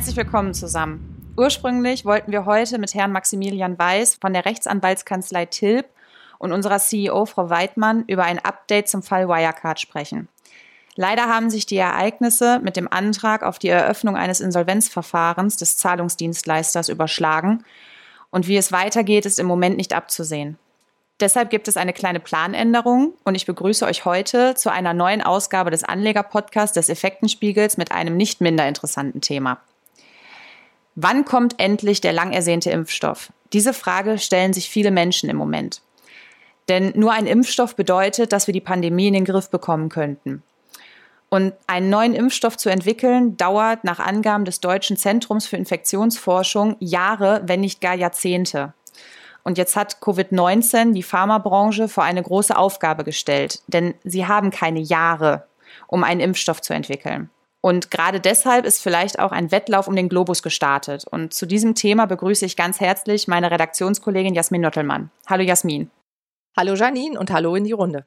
Herzlich willkommen zusammen. Ursprünglich wollten wir heute mit Herrn Maximilian Weiß von der Rechtsanwaltskanzlei Tilb und unserer CEO Frau Weidmann über ein Update zum Fall Wirecard sprechen. Leider haben sich die Ereignisse mit dem Antrag auf die Eröffnung eines Insolvenzverfahrens des Zahlungsdienstleisters überschlagen und wie es weitergeht, ist im Moment nicht abzusehen. Deshalb gibt es eine kleine Planänderung und ich begrüße euch heute zu einer neuen Ausgabe des Anleger-Podcasts des Effektenspiegels mit einem nicht minder interessanten Thema. Wann kommt endlich der lang ersehnte Impfstoff? Diese Frage stellen sich viele Menschen im Moment. Denn nur ein Impfstoff bedeutet, dass wir die Pandemie in den Griff bekommen könnten. Und einen neuen Impfstoff zu entwickeln, dauert nach Angaben des Deutschen Zentrums für Infektionsforschung Jahre, wenn nicht gar Jahrzehnte. Und jetzt hat Covid-19 die Pharmabranche vor eine große Aufgabe gestellt, denn sie haben keine Jahre, um einen Impfstoff zu entwickeln. Und gerade deshalb ist vielleicht auch ein Wettlauf um den Globus gestartet. Und zu diesem Thema begrüße ich ganz herzlich meine Redaktionskollegin Jasmin Nottelmann. Hallo Jasmin. Hallo Janine und hallo in die Runde.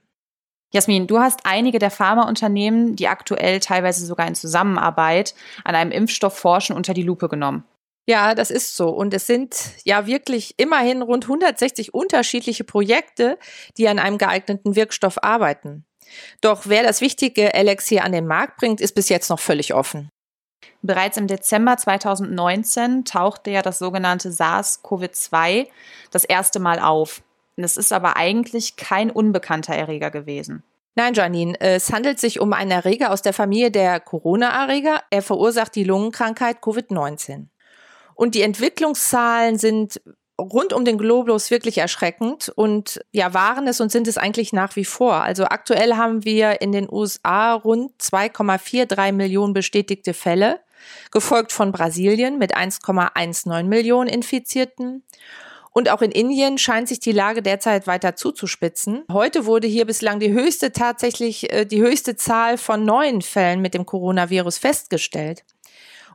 Jasmin, du hast einige der Pharmaunternehmen, die aktuell teilweise sogar in Zusammenarbeit an einem Impfstoff forschen, unter die Lupe genommen. Ja, das ist so. Und es sind ja wirklich immerhin rund 160 unterschiedliche Projekte, die an einem geeigneten Wirkstoff arbeiten. Doch wer das wichtige Elixier an den Markt bringt, ist bis jetzt noch völlig offen. Bereits im Dezember 2019 tauchte ja das sogenannte SARS-CoV-2 das erste Mal auf. Es ist aber eigentlich kein unbekannter Erreger gewesen. Nein, Janine, es handelt sich um einen Erreger aus der Familie der Corona-Erreger. Er verursacht die Lungenkrankheit Covid-19. Und die Entwicklungszahlen sind rund um den Globus wirklich erschreckend und ja, waren es und sind es eigentlich nach wie vor. Also aktuell haben wir in den USA rund 2,43 Millionen bestätigte Fälle, gefolgt von Brasilien mit 1,19 Millionen Infizierten. Und auch in Indien scheint sich die Lage derzeit weiter zuzuspitzen. Heute wurde hier bislang die höchste tatsächlich äh, die höchste Zahl von neuen Fällen mit dem Coronavirus festgestellt.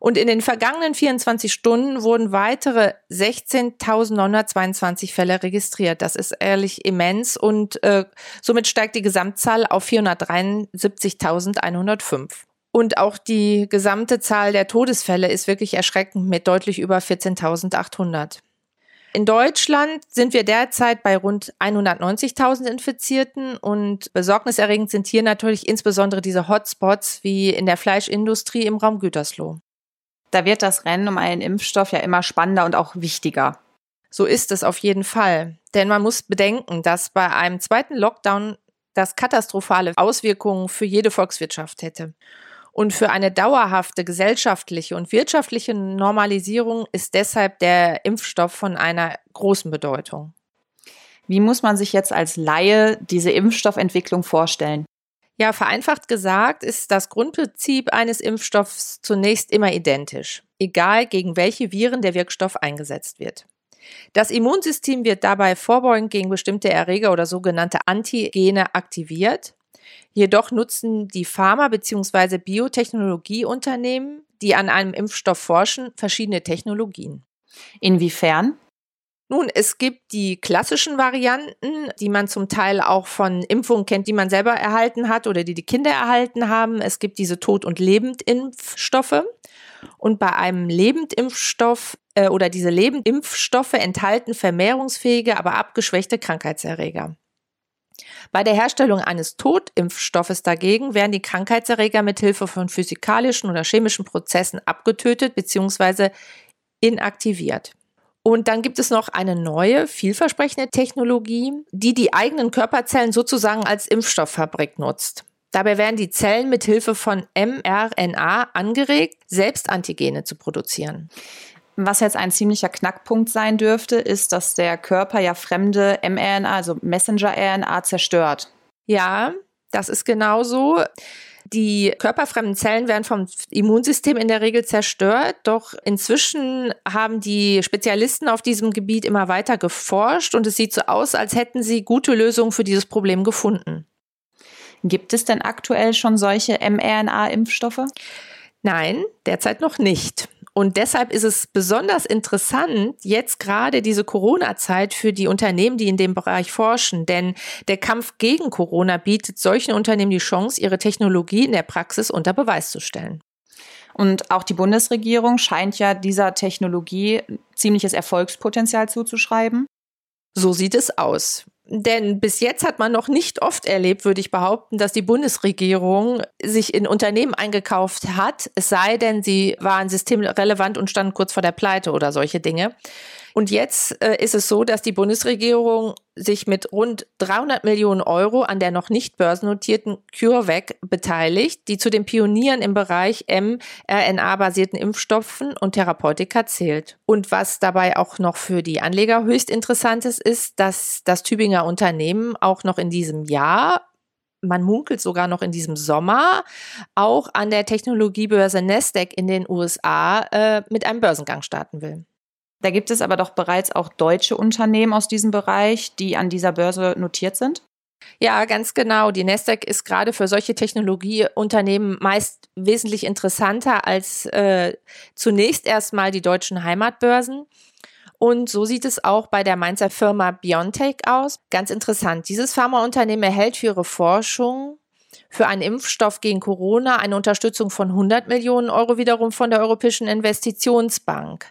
Und in den vergangenen 24 Stunden wurden weitere 16.922 Fälle registriert. Das ist ehrlich immens und äh, somit steigt die Gesamtzahl auf 473.105. Und auch die gesamte Zahl der Todesfälle ist wirklich erschreckend mit deutlich über 14.800. In Deutschland sind wir derzeit bei rund 190.000 Infizierten und besorgniserregend sind hier natürlich insbesondere diese Hotspots wie in der Fleischindustrie im Raum Gütersloh da wird das Rennen um einen Impfstoff ja immer spannender und auch wichtiger. So ist es auf jeden Fall. Denn man muss bedenken, dass bei einem zweiten Lockdown das katastrophale Auswirkungen für jede Volkswirtschaft hätte. Und für eine dauerhafte gesellschaftliche und wirtschaftliche Normalisierung ist deshalb der Impfstoff von einer großen Bedeutung. Wie muss man sich jetzt als Laie diese Impfstoffentwicklung vorstellen? Ja, vereinfacht gesagt ist das Grundprinzip eines Impfstoffs zunächst immer identisch, egal gegen welche Viren der Wirkstoff eingesetzt wird. Das Immunsystem wird dabei vorbeugend gegen bestimmte Erreger oder sogenannte Antigene aktiviert. Jedoch nutzen die Pharma- bzw. Biotechnologieunternehmen, die an einem Impfstoff forschen, verschiedene Technologien. Inwiefern? Nun, es gibt die klassischen Varianten, die man zum Teil auch von Impfungen kennt, die man selber erhalten hat oder die die Kinder erhalten haben. Es gibt diese Tod- und Lebendimpfstoffe. Und bei einem Lebendimpfstoff äh, oder diese Lebendimpfstoffe enthalten vermehrungsfähige, aber abgeschwächte Krankheitserreger. Bei der Herstellung eines Totimpfstoffes dagegen werden die Krankheitserreger mit Hilfe von physikalischen oder chemischen Prozessen abgetötet bzw. inaktiviert. Und dann gibt es noch eine neue, vielversprechende Technologie, die die eigenen Körperzellen sozusagen als Impfstofffabrik nutzt. Dabei werden die Zellen mit Hilfe von mRNA angeregt, selbst Antigene zu produzieren. Was jetzt ein ziemlicher Knackpunkt sein dürfte, ist, dass der Körper ja fremde mRNA, also Messenger-RNA, zerstört. Ja, das ist genauso. Die körperfremden Zellen werden vom Immunsystem in der Regel zerstört, doch inzwischen haben die Spezialisten auf diesem Gebiet immer weiter geforscht und es sieht so aus, als hätten sie gute Lösungen für dieses Problem gefunden. Gibt es denn aktuell schon solche mRNA-Impfstoffe? Nein, derzeit noch nicht. Und deshalb ist es besonders interessant, jetzt gerade diese Corona-Zeit für die Unternehmen, die in dem Bereich forschen. Denn der Kampf gegen Corona bietet solchen Unternehmen die Chance, ihre Technologie in der Praxis unter Beweis zu stellen. Und auch die Bundesregierung scheint ja dieser Technologie ziemliches Erfolgspotenzial zuzuschreiben. So sieht es aus. Denn bis jetzt hat man noch nicht oft erlebt, würde ich behaupten, dass die Bundesregierung sich in Unternehmen eingekauft hat, es sei denn, sie waren systemrelevant und standen kurz vor der Pleite oder solche Dinge. Und jetzt äh, ist es so, dass die Bundesregierung sich mit rund 300 Millionen Euro an der noch nicht börsennotierten CureVac beteiligt, die zu den Pionieren im Bereich mRNA-basierten Impfstoffen und Therapeutika zählt. Und was dabei auch noch für die Anleger höchst interessant ist, ist, dass das Tübinger Unternehmen auch noch in diesem Jahr man munkelt sogar noch in diesem Sommer, auch an der Technologiebörse Nasdaq in den USA äh, mit einem Börsengang starten will. Da gibt es aber doch bereits auch deutsche Unternehmen aus diesem Bereich, die an dieser Börse notiert sind. Ja, ganz genau. Die Nasdaq ist gerade für solche Technologieunternehmen meist wesentlich interessanter als äh, zunächst erstmal die deutschen Heimatbörsen. Und so sieht es auch bei der Mainzer Firma BioNTech aus. Ganz interessant. Dieses Pharmaunternehmen erhält für ihre Forschung für einen Impfstoff gegen Corona eine Unterstützung von 100 Millionen Euro wiederum von der Europäischen Investitionsbank.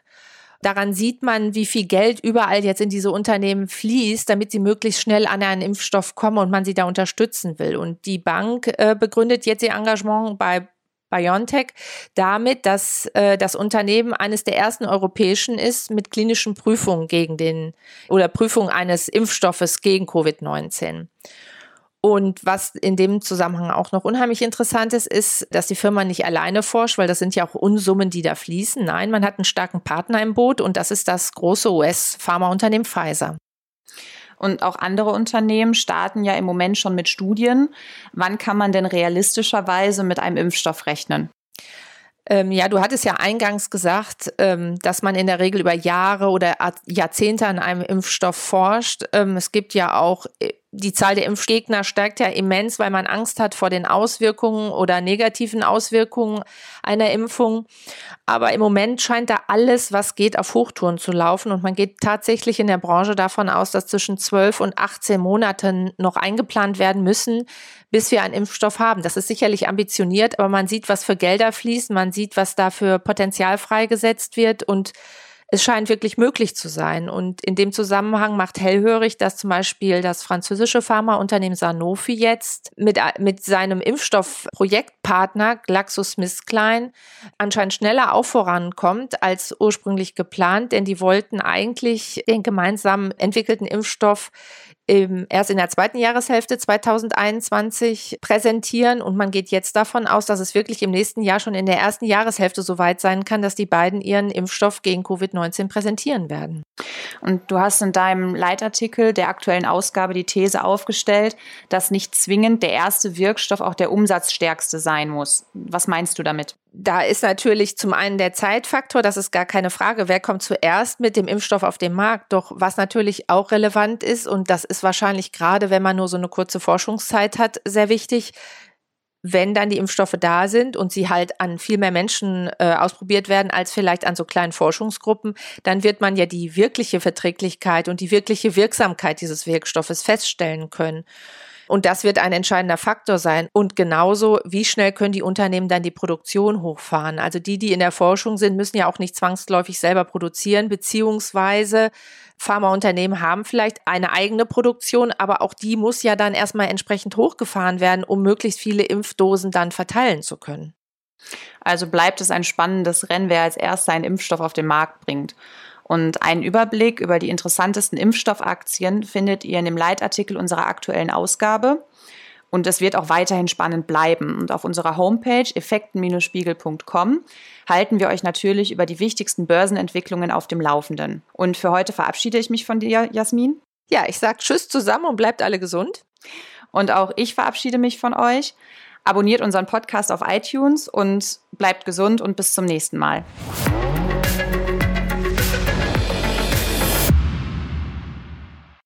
Daran sieht man, wie viel Geld überall jetzt in diese Unternehmen fließt, damit sie möglichst schnell an einen Impfstoff kommen und man sie da unterstützen will. Und die Bank äh, begründet jetzt ihr Engagement bei BioNTech damit, dass äh, das Unternehmen eines der ersten europäischen ist mit klinischen Prüfungen gegen den oder Prüfung eines Impfstoffes gegen Covid-19. Und was in dem Zusammenhang auch noch unheimlich interessant ist, ist, dass die Firma nicht alleine forscht, weil das sind ja auch Unsummen, die da fließen. Nein, man hat einen starken Partner im Boot und das ist das große US-Pharmaunternehmen Pfizer. Und auch andere Unternehmen starten ja im Moment schon mit Studien. Wann kann man denn realistischerweise mit einem Impfstoff rechnen? Ähm, ja, du hattest ja eingangs gesagt, ähm, dass man in der Regel über Jahre oder Jahrzehnte an einem Impfstoff forscht. Ähm, es gibt ja auch äh, die Zahl der Impfgegner steigt ja immens, weil man Angst hat vor den Auswirkungen oder negativen Auswirkungen einer Impfung. Aber im Moment scheint da alles, was geht, auf Hochtouren zu laufen. Und man geht tatsächlich in der Branche davon aus, dass zwischen 12 und 18 Monaten noch eingeplant werden müssen, bis wir einen Impfstoff haben. Das ist sicherlich ambitioniert, aber man sieht, was für Gelder fließen, man sieht, was da für Potenzial freigesetzt wird und es scheint wirklich möglich zu sein. Und in dem Zusammenhang macht hellhörig, dass zum Beispiel das französische Pharmaunternehmen Sanofi jetzt mit, mit seinem Impfstoffprojektpartner GlaxoSmithKline anscheinend schneller auch vorankommt als ursprünglich geplant, denn die wollten eigentlich den gemeinsam entwickelten Impfstoff im, erst in der zweiten Jahreshälfte 2021 präsentieren und man geht jetzt davon aus, dass es wirklich im nächsten Jahr schon in der ersten Jahreshälfte so weit sein kann, dass die beiden ihren Impfstoff gegen Covid-19 präsentieren werden. Und du hast in deinem Leitartikel der aktuellen Ausgabe die These aufgestellt, dass nicht zwingend der erste Wirkstoff auch der umsatzstärkste sein muss. Was meinst du damit? Da ist natürlich zum einen der Zeitfaktor, das ist gar keine Frage, wer kommt zuerst mit dem Impfstoff auf den Markt. Doch was natürlich auch relevant ist, und das ist wahrscheinlich gerade, wenn man nur so eine kurze Forschungszeit hat, sehr wichtig, wenn dann die Impfstoffe da sind und sie halt an viel mehr Menschen äh, ausprobiert werden als vielleicht an so kleinen Forschungsgruppen, dann wird man ja die wirkliche Verträglichkeit und die wirkliche Wirksamkeit dieses Wirkstoffes feststellen können. Und das wird ein entscheidender Faktor sein. Und genauso, wie schnell können die Unternehmen dann die Produktion hochfahren? Also die, die in der Forschung sind, müssen ja auch nicht zwangsläufig selber produzieren, beziehungsweise Pharmaunternehmen haben vielleicht eine eigene Produktion, aber auch die muss ja dann erstmal entsprechend hochgefahren werden, um möglichst viele Impfdosen dann verteilen zu können. Also bleibt es ein spannendes Rennen, wer als erster einen Impfstoff auf den Markt bringt. Und einen Überblick über die interessantesten Impfstoffaktien findet ihr in dem Leitartikel unserer aktuellen Ausgabe. Und es wird auch weiterhin spannend bleiben. Und auf unserer Homepage effekten-spiegel.com halten wir euch natürlich über die wichtigsten Börsenentwicklungen auf dem Laufenden. Und für heute verabschiede ich mich von dir, Jasmin. Ja, ich sage Tschüss zusammen und bleibt alle gesund. Und auch ich verabschiede mich von euch. Abonniert unseren Podcast auf iTunes und bleibt gesund und bis zum nächsten Mal.